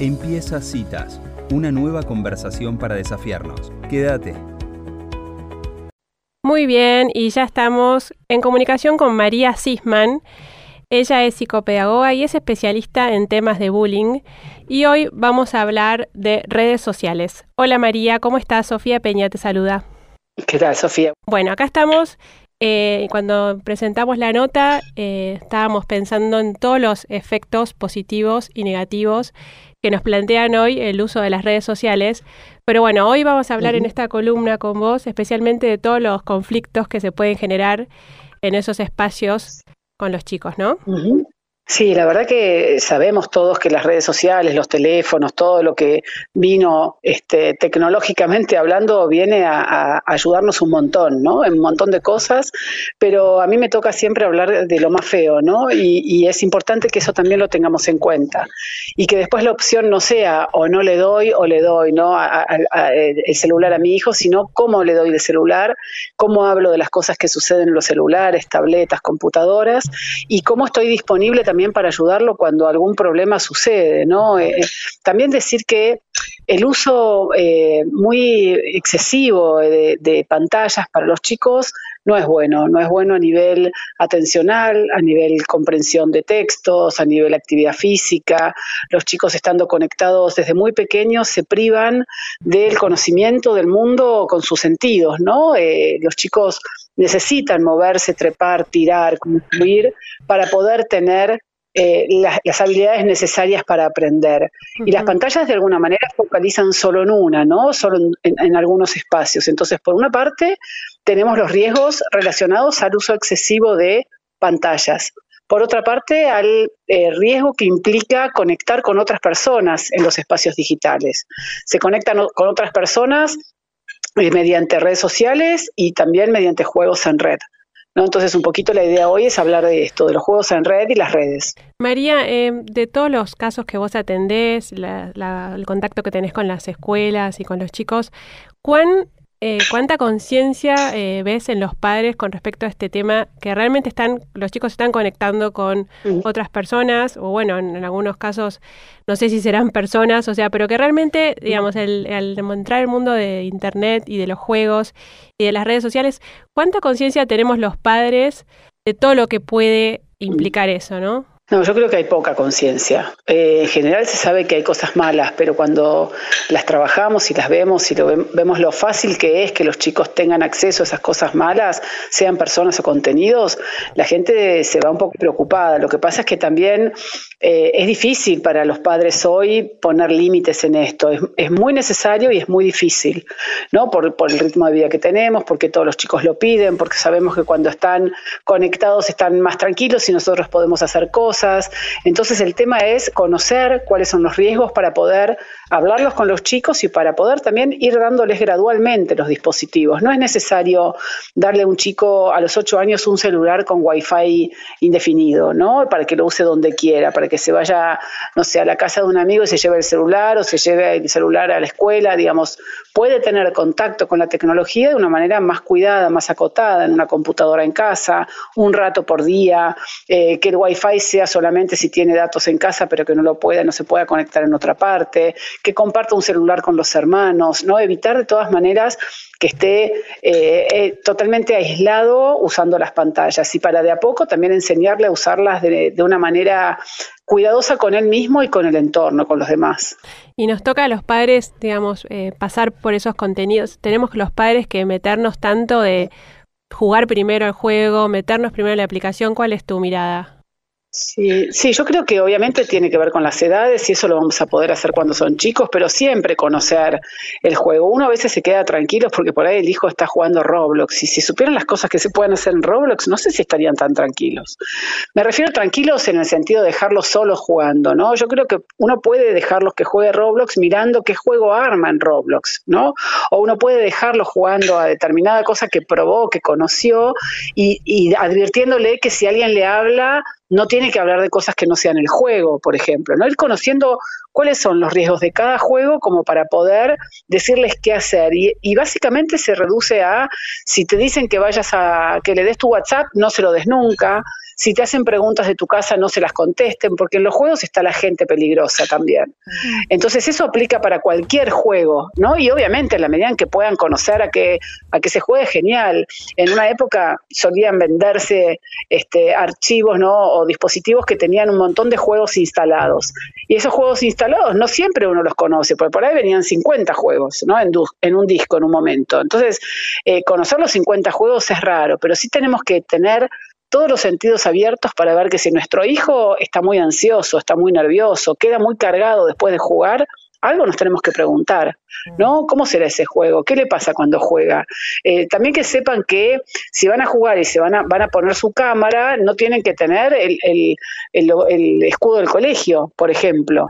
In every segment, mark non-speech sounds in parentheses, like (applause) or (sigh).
Empieza Citas, una nueva conversación para desafiarnos. Quédate. Muy bien, y ya estamos en comunicación con María Sisman. Ella es psicopedagoga y es especialista en temas de bullying. Y hoy vamos a hablar de redes sociales. Hola María, ¿cómo estás? Sofía Peña te saluda. ¿Qué tal, Sofía? Bueno, acá estamos eh, cuando presentamos la nota, eh, estábamos pensando en todos los efectos positivos y negativos que nos plantean hoy el uso de las redes sociales. Pero bueno, hoy vamos a hablar en esta columna con vos especialmente de todos los conflictos que se pueden generar en esos espacios con los chicos, ¿no? Sí, la verdad que sabemos todos que las redes sociales, los teléfonos, todo lo que vino este, tecnológicamente hablando viene a, ayudarnos un montón, ¿no? En un montón de cosas, pero a mí me toca siempre hablar de lo más feo, ¿no? Y, es importante que eso también lo tengamos en cuenta y que después la opción no sea o no le doy o le doy, ¿no? el celular a mi hijo, sino cómo le doy el celular, cómo hablo de las cosas que suceden en los celulares, tabletas, computadoras y cómo estoy disponible también también para ayudarlo cuando algún problema sucede, ¿no? Eh, también decir que el uso eh, muy excesivo de, pantallas para los chicos no es bueno, no es bueno a nivel atencional, a nivel comprensión de textos, a nivel actividad física. Los chicos estando conectados desde muy pequeños se privan del conocimiento del mundo con sus sentidos, ¿no? Eh, los chicos necesitan moverse, trepar, tirar, construir para poder tener eh, las, habilidades necesarias para aprender. Y las pantallas de alguna manera focalizan solo en una, ¿no? Solo en, algunos espacios. Entonces, por una parte, tenemos los riesgos relacionados al uso excesivo de pantallas. Por otra parte, al eh, riesgo que implica conectar con otras personas en los espacios digitales. Se conectan con otras personas mediante redes sociales y también mediante juegos en red. ¿no? Entonces, un poquito la idea hoy es hablar de esto, de los juegos en red y las redes. María, eh, de todos los casos que vos atendés, el contacto que tenés con las escuelas y con los chicos, ¿cuán eh, ¿cuánta conciencia eh, ves en los padres con respecto a este tema que realmente están, los chicos están conectando con otras personas, o bueno, en, algunos casos, no sé si serán personas, o sea, pero que realmente, digamos, el, al entrar el mundo de Internet y de los juegos y de las redes sociales, ¿cuánta conciencia tenemos los padres de todo lo que puede implicar eso, no? No, yo creo que hay poca conciencia. Eh, en general se sabe que hay cosas malas, pero cuando las trabajamos y las vemos y vemos lo fácil que es que los chicos tengan acceso a esas cosas malas, sean personas o contenidos, la gente se va un poco preocupada. Lo que pasa es que también eh, es difícil para los padres hoy poner límites en esto. Es, muy necesario y es muy difícil, ¿no? Por el ritmo de vida que tenemos, porque todos los chicos lo piden, porque sabemos que cuando están conectados están más tranquilos y nosotros podemos hacer cosas entonces el tema es conocer cuáles son los riesgos para poder hablarlos con los chicos y para poder también ir dándoles gradualmente los dispositivos. No es necesario darle a un chico a los 8 años un celular con wifi indefinido, ¿no? Para que lo use donde quiera, para que se vaya, no sé, a la casa de un amigo y se lleve el celular o se lleve el celular a la escuela, digamos, puede tener contacto con la tecnología de una manera más cuidada, más acotada, en una computadora en casa, un rato por día, eh, que el wifi sea solamente si tiene datos en casa, pero que no lo pueda, no se pueda conectar en otra parte, que comparta un celular con los hermanos, ¿no? Evitar de todas maneras que esté eh, eh, totalmente aislado usando las pantallas y para de a poco también enseñarle a usarlas de, una manera cuidadosa con él mismo y con el entorno, con los demás. Y nos toca a los padres, digamos, eh, pasar por esos contenidos. Tenemos los padres que meternos tanto de jugar primero el juego, meternos primero en la aplicación. ¿Cuál es tu mirada? Sí, sí, yo creo que obviamente tiene que ver con las edades y eso lo vamos a poder hacer cuando son chicos, pero siempre conocer el juego. Uno a veces se queda tranquilo porque por ahí el hijo está jugando Roblox y si supieran las cosas que se pueden hacer en Roblox, no sé si estarían tan tranquilos. Me refiero a tranquilos en el sentido de dejarlos solos jugando, ¿no? Yo creo que uno puede dejarlos que juegue Roblox mirando qué juego arma en Roblox, ¿no? O uno puede dejarlos jugando a determinada cosa que probó, que conoció y, y advirtiéndole que si alguien le habla, no tiene que hablar de cosas que no sean el juego, por ejemplo, ¿no? Ir conociendo cuáles son los riesgos de cada juego como para poder decirles qué hacer. Y, básicamente se reduce a, si te dicen que vayas a, que le des tu WhatsApp, no se lo des nunca, si te hacen preguntas de tu casa no se las contesten, porque en los juegos está la gente peligrosa también. Entonces eso aplica para cualquier juego, ¿no? Y obviamente en la medida en que puedan conocer a que, a que se juegue genial. En una época solían venderse este, archivos, ¿no? O dispositivos que tenían un montón de juegos instalados. Y esos juegos instalados no siempre uno los conoce, porque por ahí venían 50 juegos, ¿no? En, en un disco en un momento. Entonces, eh, conocer los 50 juegos es raro, pero sí tenemos que tener todos los sentidos abiertos para ver que si nuestro hijo está muy ansioso, está muy nervioso, queda muy cargado después de jugar, algo nos tenemos que preguntar, ¿no? ¿Cómo será ese juego? ¿Qué le pasa cuando juega? Eh, también que sepan que si van a jugar y se van a, van a poner su cámara, no tienen que tener el, el escudo del colegio, por ejemplo.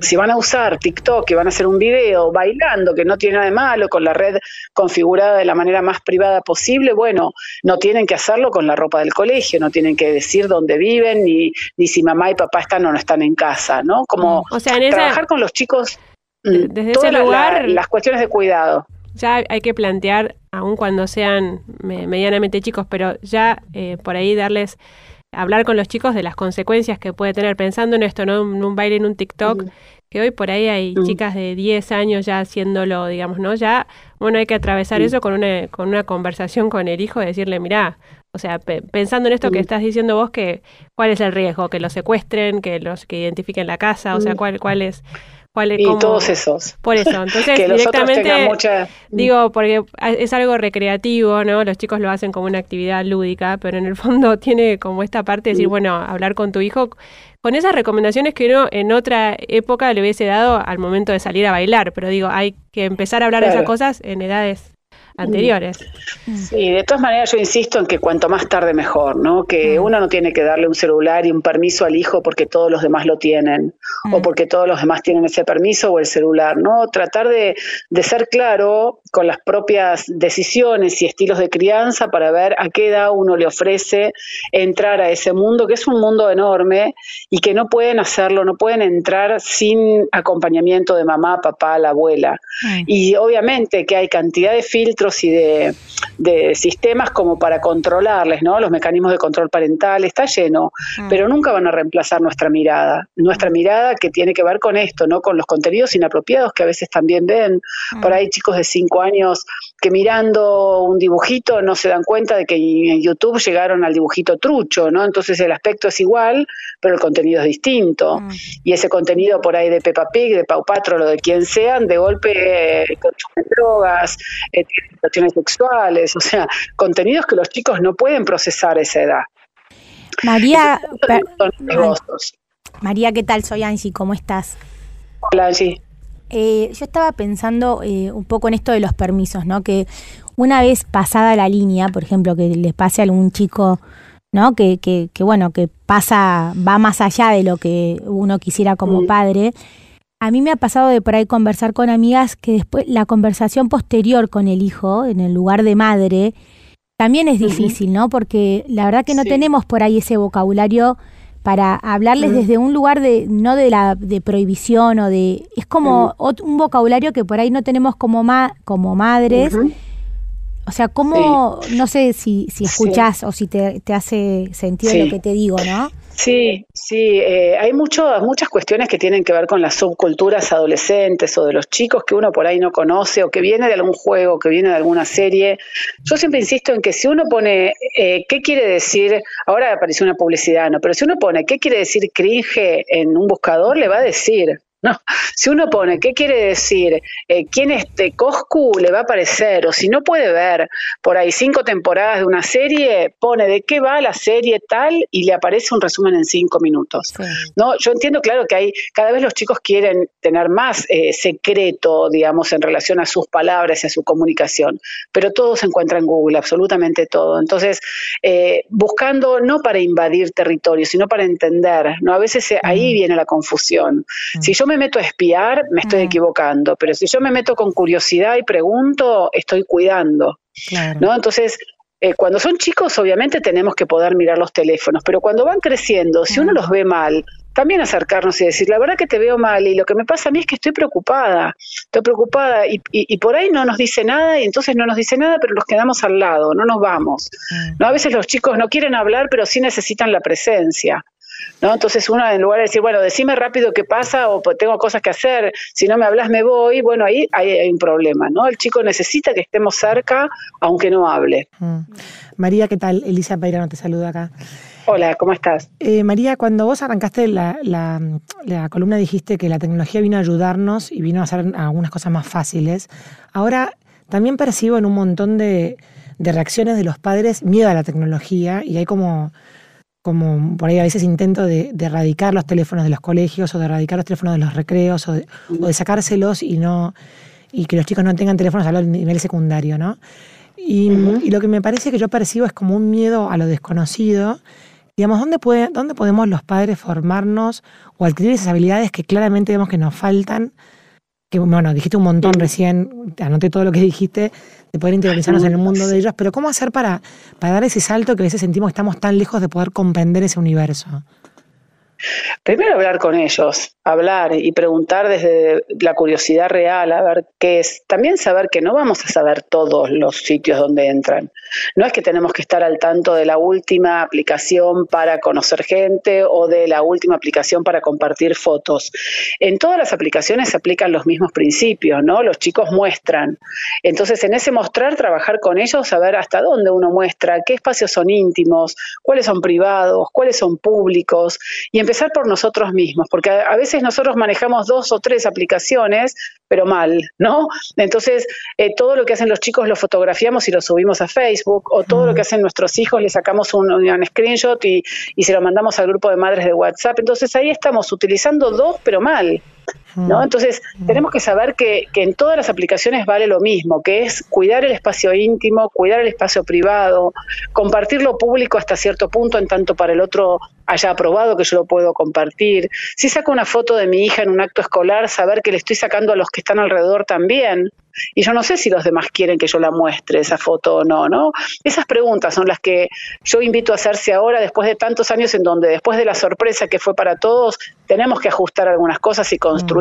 Si van a usar TikTok y van a hacer un video bailando, que no tiene nada de malo, con la red configurada de la manera más privada posible, bueno, no tienen que hacerlo con la ropa del colegio, no tienen que decir dónde viven, ni, ni si mamá y papá están o no están en casa, ¿no? Como o sea, trabajar con los chicos mm, desde ese lugar, las cuestiones de cuidado. Ya hay que plantear, aun cuando sean medianamente chicos, pero ya eh, por ahí darles hablar con los chicos de las consecuencias que puede tener, pensando en esto, ¿no? En un baile en un TikTok, que hoy por ahí hay chicas de 10 años ya haciéndolo, digamos, ¿no? Ya, bueno, hay que atravesar eso con una, con una conversación con el hijo, y decirle, mira, o sea, pensando en esto que estás diciendo vos, que cuál es el riesgo, que los secuestren, que los que identifiquen la casa, o sea, cuál, cuál es y todos esos. Por eso, entonces (laughs) directamente digo, porque es algo recreativo, ¿no? Los chicos lo hacen como una actividad lúdica, pero en el fondo (laughs) tiene como esta parte de decir, mm. bueno, hablar con tu hijo con esas recomendaciones que uno en otra época le hubiese dado al momento de salir a bailar, pero digo, hay que empezar a hablar de esas cosas en edades anteriores. Sí, de todas maneras yo insisto en que cuanto más tarde mejor, ¿no? Que mm. uno no tiene que darle un celular y un permiso al hijo porque todos los demás lo tienen o mm. porque todos los demás tienen ese permiso o el celular, ¿no? Tratar de, de ser claro con las propias decisiones y estilos de crianza para ver a qué edad uno le ofrece entrar a ese mundo, que es un mundo enorme y que no pueden hacerlo, no pueden entrar sin acompañamiento de mamá, papá, la abuela. Mm. Y obviamente que hay cantidad de filtros y de, sistemas como para controlarles, ¿no? Los mecanismos de control parental, está lleno, mm. pero nunca van a reemplazar nuestra mirada. Nuestra mirada que tiene que ver con esto, ¿no? Con los contenidos inapropiados que a veces también ven. Mm. Por ahí chicos de 5 años que mirando un dibujito no se dan cuenta de que en YouTube llegaron al dibujito trucho, ¿no? Entonces el aspecto es igual, pero el contenido es distinto. Mm. Y ese contenido por ahí de Peppa Pig, de Pau Patrol o de quien sean, de golpe eh, consumen drogas, eh, situaciones sexuales, o sea, contenidos que los chicos no pueden procesar a esa edad. María, María, ¿qué tal? Soy Angie, ¿cómo estás? Hola Angie. Eh, yo estaba pensando eh, un poco en esto de los permisos, ¿no? Que una vez pasada la línea, por ejemplo, que le pase a algún chico, ¿no? Que, que, que bueno, que pasa, va más allá de lo que uno quisiera como mm. padre. A mí me ha pasado de por ahí conversar con amigas que después la conversación posterior con el hijo, en el lugar de madre, también es difícil, ¿no? Porque la verdad que no tenemos por ahí ese vocabulario para hablarles desde un lugar de no de la de prohibición o de es como un vocabulario que por ahí no tenemos como ma, como madres. O sea, ¿cómo, no sé si, si escuchás o si te, te hace sentido lo que te digo, ¿no? Sí, sí, eh, hay mucho, muchas cuestiones que tienen que ver con las subculturas adolescentes o de los chicos que uno por ahí no conoce o que viene de algún juego, que viene de alguna serie. Yo siempre insisto en que si uno pone, eh, ¿qué quiere decir? Ahora apareció una publicidad, ¿no? Pero si uno pone, ¿qué quiere decir cringe en un buscador? Le va a decir, no, si uno pone qué quiere decir, eh, quién es de Coscu, le va a aparecer, o si no puede ver por ahí cinco temporadas de una serie, pone de qué va la serie tal y le aparece un resumen en cinco minutos. No, yo entiendo, claro, que hay, cada vez los chicos quieren tener más eh, secreto, digamos, en relación a sus palabras y a su comunicación, pero todo se encuentra en Google, absolutamente todo. Entonces, eh, buscando no para invadir territorio, sino para entender, ¿no? A veces ahí viene la confusión. Si yo me meto a espiar, me estoy mm. equivocando, pero si yo me meto con curiosidad y pregunto, estoy cuidando. ¿no? Entonces, eh, cuando son chicos, obviamente tenemos que poder mirar los teléfonos, pero cuando van creciendo, si uno los ve mal, también acercarnos y decir, la verdad que te veo mal y lo que me pasa a mí es que estoy preocupada, estoy preocupada y, y, por ahí no nos dice nada y entonces no nos dice nada, pero nos quedamos al lado, no nos vamos. Mm. ¿no? A veces los chicos no quieren hablar, pero sí necesitan la presencia. ¿No? Entonces uno en lugar de decir, bueno, decime rápido qué pasa o tengo cosas que hacer, si no me hablas me voy, bueno, ahí hay, un problema, ¿no? El chico necesita que estemos cerca aunque no hable. Mm. María, ¿qué tal? Elisa Pairano te saluda acá. Hola, ¿cómo estás? Eh, María, cuando vos arrancaste la, columna dijiste que la tecnología vino a ayudarnos y vino a hacer algunas cosas más fáciles. Ahora también percibo en un montón de, reacciones de los padres miedo a la tecnología y hay como, como por ahí a veces intento de, erradicar los teléfonos de los colegios o de erradicar los teléfonos de los recreos o de, sacárselos y no y que los chicos no tengan teléfonos a nivel secundario, ¿no? Y, y, lo que me parece que yo percibo es como un miedo a lo desconocido Digamos, ¿dónde, puede, ¿dónde podemos los padres formarnos o adquirir esas habilidades que claramente vemos que nos faltan? Que, bueno, dijiste un montón recién, anoté todo lo que dijiste, de poder interiorizarnos en el mundo de ellos, pero ¿cómo hacer para, para dar ese salto que a veces sentimos que estamos tan lejos de poder comprender ese universo? Primero hablar con ellos, hablar y preguntar desde la curiosidad real, a ver qué es. También saber que no vamos a saber todos los sitios donde entran. No es que tenemos que estar al tanto de la última aplicación para conocer gente o de la última aplicación para compartir fotos. En todas las aplicaciones se aplican los mismos principios, ¿no? Los chicos muestran. Entonces, en ese mostrar, trabajar con ellos, saber hasta dónde uno muestra, qué espacios son íntimos, cuáles son privados, cuáles son públicos y empezar por nosotros mismos, porque a, veces nosotros manejamos dos o tres aplicaciones, pero mal, ¿no? Entonces, eh, todo lo que hacen los chicos lo fotografiamos y lo subimos a Facebook, o todo lo que hacen nuestros hijos le sacamos un, un screenshot y, y se lo mandamos al grupo de madres de WhatsApp. Entonces, ahí estamos utilizando dos, pero mal. ¿No? Entonces, tenemos que saber que, que, en todas las aplicaciones vale lo mismo, que es cuidar el espacio íntimo, cuidar el espacio privado, compartir lo público hasta cierto punto, en tanto para el otro haya aprobado que yo lo puedo compartir. Si saco una foto de mi hija en un acto escolar, saber que le estoy sacando a los que están alrededor también. Y yo no sé si los demás quieren que yo la muestre esa foto o no, ¿no? Esas preguntas son las que yo invito a hacerse ahora después de tantos años en donde después de la sorpresa que fue para todos, tenemos que ajustar algunas cosas y construir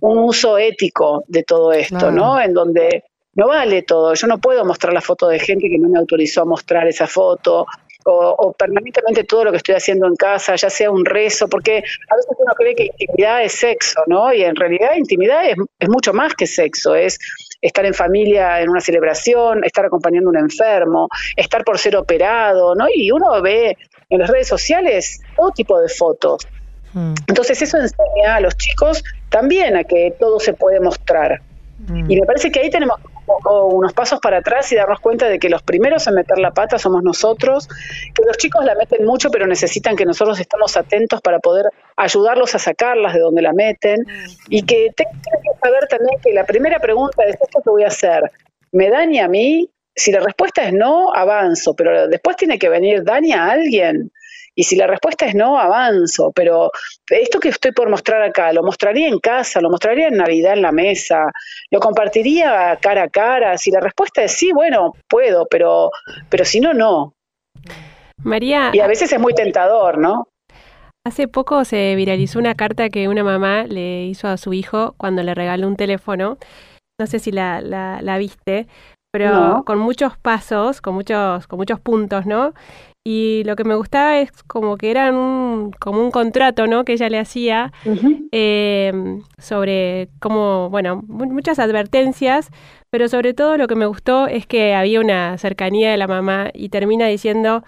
un uso ético de todo esto, ¿no? En donde no vale todo. Yo no puedo mostrar la foto de gente que no me autorizó a mostrar esa foto o, permanentemente todo lo que estoy haciendo en casa, ya sea un rezo, porque a veces uno cree que intimidad es sexo, ¿no? Y en realidad intimidad es, es mucho más que sexo, es estar en familia en una celebración, estar acompañando a un enfermo, estar por ser operado, ¿no? Y uno ve en las redes sociales todo tipo de fotos. Mm. Entonces eso enseña a los chicos también a que todo se puede mostrar. Mm. Y me parece que ahí tenemos unos pasos para atrás y darnos cuenta de que los primeros en meter la pata somos nosotros, que los chicos la meten mucho, pero necesitan que nosotros estemos atentos para poder ayudarlos a sacarlas de donde la meten y que tengan que saber también que la primera pregunta es esto que voy a hacer, ¿me daña a mí? Si la respuesta es no, avanzo, pero después tiene que venir, ¿daña a alguien? Y si la respuesta es no, avanzo. Pero esto que estoy por mostrar acá, lo mostraría en casa, lo mostraría en Navidad en la mesa, lo compartiría cara a cara. Si la respuesta es sí, bueno, puedo, pero, pero si no, no. María. Y a veces es muy tentador, ¿no? Hace poco se viralizó una carta que una mamá le hizo a su hijo cuando le regaló un teléfono. No sé si la, la, viste, pero con muchos pasos, con muchos, con muchos puntos, ¿no? y lo que me gustaba es como que era un, como un contrato, ¿no? Que ella le hacía em, sobre cómo, bueno, muchas advertencias, pero sobre todo lo que me gustó es que había una cercanía de la mamá y termina diciendo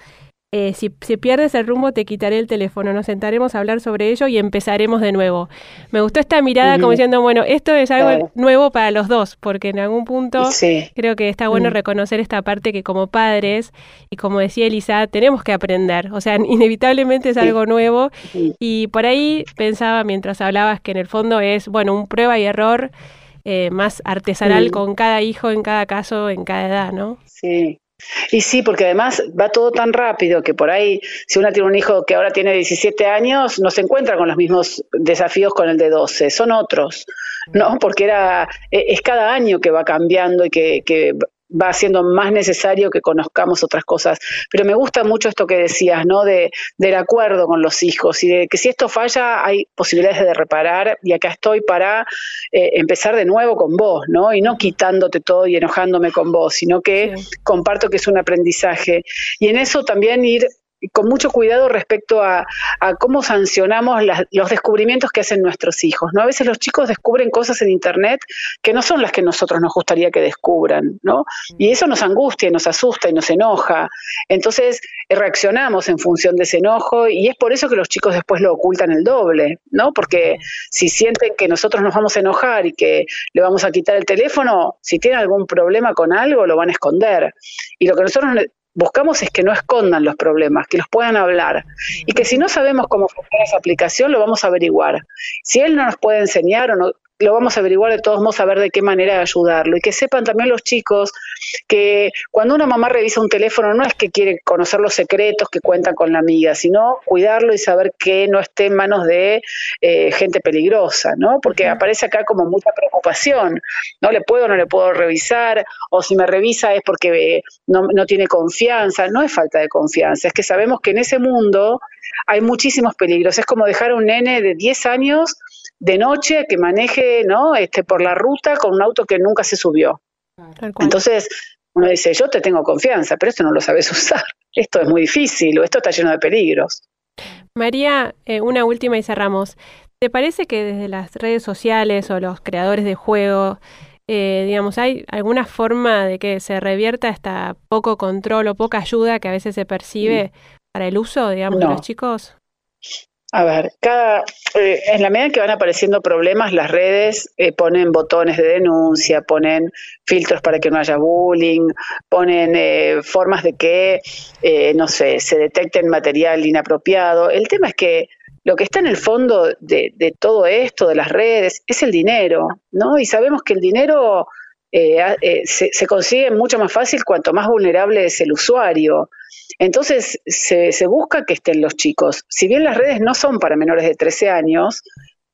eh, si, pierdes el rumbo te quitaré el teléfono, nos sentaremos a hablar sobre ello y empezaremos de nuevo. Me gustó esta mirada como diciendo, bueno, esto es algo nuevo para los dos, porque en algún punto creo que está bueno mm. reconocer esta parte que como padres, y como decía Elisa, tenemos que aprender, o sea, (laughs) inevitablemente es algo nuevo. Y por ahí pensaba mientras hablabas que en el fondo es, bueno, un prueba y error. Eh, más artesanal con cada hijo en cada caso, en cada edad, ¿no? Sí, y sí, porque además va todo tan rápido que por ahí, si una tiene un hijo que ahora tiene 17 años, no se encuentra con los mismos desafíos con el de 12, son otros, ¿no? Porque era, e, es cada año que va cambiando y que, va siendo más necesario que conozcamos otras cosas. Pero me gusta mucho esto que decías, ¿no? De, del acuerdo con los hijos y de que si esto falla hay posibilidades de reparar y acá estoy para eh, empezar de nuevo con vos, ¿no? Y no quitándote todo y enojándome con vos, sino que comparto que es un aprendizaje. Y en eso también ir con mucho cuidado respecto a, cómo sancionamos los descubrimientos que hacen nuestros hijos. ¿no? A veces los chicos descubren cosas en Internet que no son las que nosotros nos gustaría que descubran, ¿no? Y eso nos angustia, y nos asusta y nos enoja. Entonces reaccionamos en función de ese enojo y es por eso que los chicos después lo ocultan el doble, ¿no? Porque si sienten que nosotros nos vamos a enojar y que le vamos a quitar el teléfono, si tienen algún problema con algo, lo van a esconder. Y lo que nosotros buscamos es que no escondan los problemas, que los puedan hablar y que si no sabemos cómo funciona esa aplicación lo vamos a averiguar. Si él no nos puede enseñar o no, lo vamos a averiguar de todos modos a ver de qué manera ayudarlo y que sepan también los chicos que cuando una mamá revisa un teléfono no es que quiere conocer los secretos que cuentan con la amiga, sino cuidarlo y saber que no esté en manos de eh, gente peligrosa, ¿no? Porque aparece acá como mucha preocupación, ¿no? ¿Le puedo o no le puedo revisar? O si me revisa es porque no, no tiene confianza, no es falta de confianza, es que sabemos que en ese mundo hay muchísimos peligros, es como dejar a un nene de 10 años de noche que maneje ¿no? este, por la ruta con un auto que nunca se subió. Entonces, uno dice, yo te tengo confianza, pero esto no lo sabes (laughs) usar. Esto es muy difícil o esto está lleno de peligros. María, eh, una última y cerramos. ¿Te parece que desde las redes sociales o los creadores de juegos, eh, digamos, hay alguna forma de que se revierta esta poco control o poca ayuda que a veces se percibe para el uso, digamos, de los chicos? A ver, cada, eh, en la medida que van apareciendo problemas, las redes eh, ponen botones de denuncia, ponen filtros para que no haya bullying, ponen eh, formas de que, no sé, se detecte material inapropiado. El tema es que lo que está en el fondo de, de todo esto, de las redes, es el dinero, ¿no? Y sabemos que el dinero se, se consigue mucho más fácil cuanto más vulnerable es el usuario. Entonces se, se, busca que estén los chicos. Si bien las redes no son para menores de 13 años,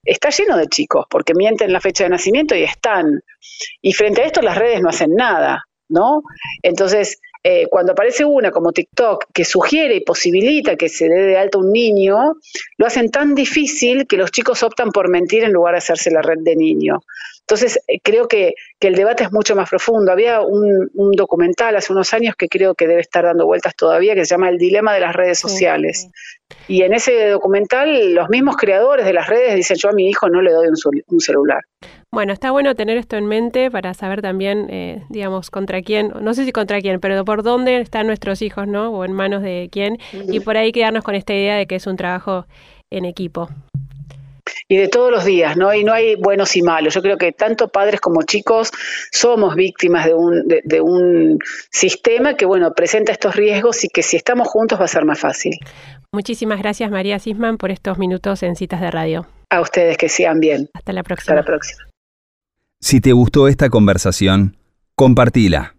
está lleno de chicos, porque mienten la fecha de nacimiento y están. Y frente a esto las redes no hacen nada, ¿no? Entonces, eh, cuando aparece una como TikTok que sugiere y posibilita que se dé de alta un niño, lo hacen tan difícil que los chicos optan por mentir en lugar de hacerse la red de niño. Entonces, eh, creo que, el debate es mucho más profundo. Había un, documental hace unos años que creo que debe estar dando vueltas todavía, que se llama El Dilema de las Redes Sociales. Y en ese documental, los mismos creadores de las redes dicen, yo a mi hijo no le doy un, celular. Bueno, está bueno tener esto en mente para saber también, eh, digamos, contra quién, no sé si contra quién, pero por dónde están nuestros hijos, ¿no? O en manos de quién. Y por ahí quedarnos con esta idea de que es un trabajo en equipo y de todos los días, ¿no? Y no hay buenos y malos. Yo creo que tanto padres como chicos somos víctimas de un, de, un sistema que, bueno, presenta estos riesgos y que si estamos juntos va a ser más fácil. Muchísimas gracias, María Sisman, por estos minutos en Citas de Radio. A ustedes que sean bien. Hasta la próxima. Hasta la próxima. Si te gustó esta conversación, compartila.